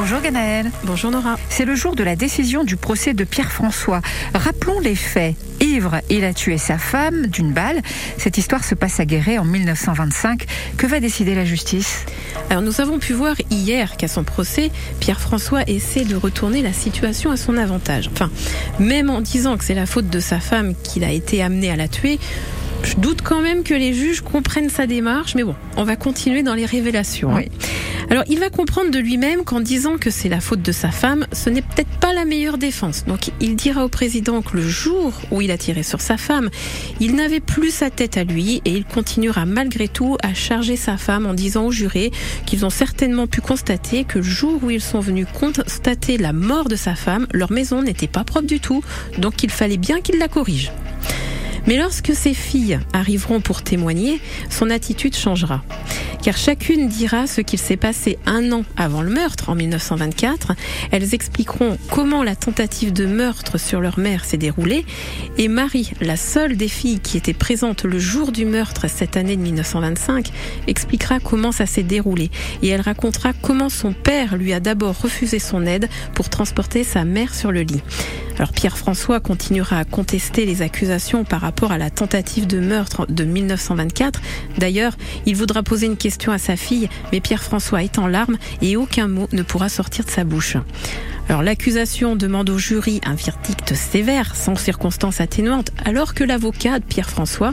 Bonjour Ganaël. Bonjour Nora. C'est le jour de la décision du procès de Pierre-François. Rappelons les faits. Ivre, il a tué sa femme d'une balle. Cette histoire se passe à Guéret en 1925. Que va décider la justice? Alors nous avons pu voir hier qu'à son procès, Pierre-François essaie de retourner la situation à son avantage. Enfin, même en disant que c'est la faute de sa femme qu'il a été amené à la tuer, je doute quand même que les juges comprennent sa démarche, mais bon, on va continuer dans les révélations. hein. Alors, il va comprendre de lui-même qu'en disant que c'est la faute de sa femme, ce n'est peut-être pas la meilleure défense. Donc, il dira au président que le jour où il a tiré sur sa femme, il n'avait plus sa tête à lui et il continuera malgré tout à charger sa femme en disant aux jurés qu'ils ont certainement pu constater que le jour où ils sont venus constater la mort de sa femme, leur maison n'était pas propre du tout, donc il fallait bien qu'il la corrige. Mais lorsque ses filles arriveront pour témoigner, son attitude changera. Car chacune dira ce qu'il s'est passé un an avant le meurtre, en 1924. Elles expliqueront comment la tentative de meurtre sur leur mère s'est déroulée. Et Marie, la seule des filles qui était présente le jour du meurtre cette année de 1925, expliquera comment ça s'est déroulé. Et elle racontera comment son père lui a d'abord refusé son aide pour transporter sa mère sur le lit. Alors Pierre-François continuera à contester les accusations par rapport à la tentative de meurtre de 1924. D'ailleurs, il voudra poser une question à sa fille, mais Pierre-François est en larmes et aucun mot ne pourra sortir de sa bouche. Alors l'accusation demande au jury un verdict sévère, sans circonstances atténuantes, alors que l'avocat de Pierre-François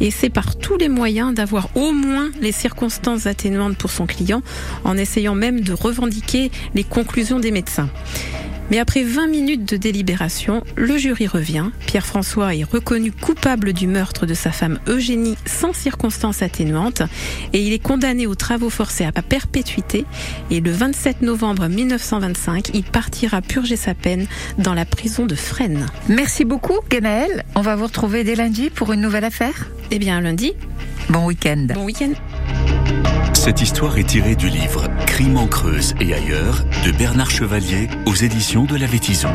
essaie par tous les moyens d'avoir au moins les circonstances atténuantes pour son client, en essayant même de revendiquer les conclusions des médecins. Mais après 20 minutes de délibération, le jury revient. Pierre-François est reconnu coupable du meurtre de sa femme Eugénie sans circonstances atténuantes et il est condamné aux travaux forcés à perpétuité. Et le 27 novembre 1925, il partira purger sa peine dans la prison de Fresnes. Merci beaucoup Ganaël. On va vous retrouver dès lundi pour une nouvelle affaire? Eh bien, lundi, Bon week-end. bon week-end. Cette histoire est tirée du livre Crime en Creuse et ailleurs de Bernard Chevalier aux éditions de la Vétison.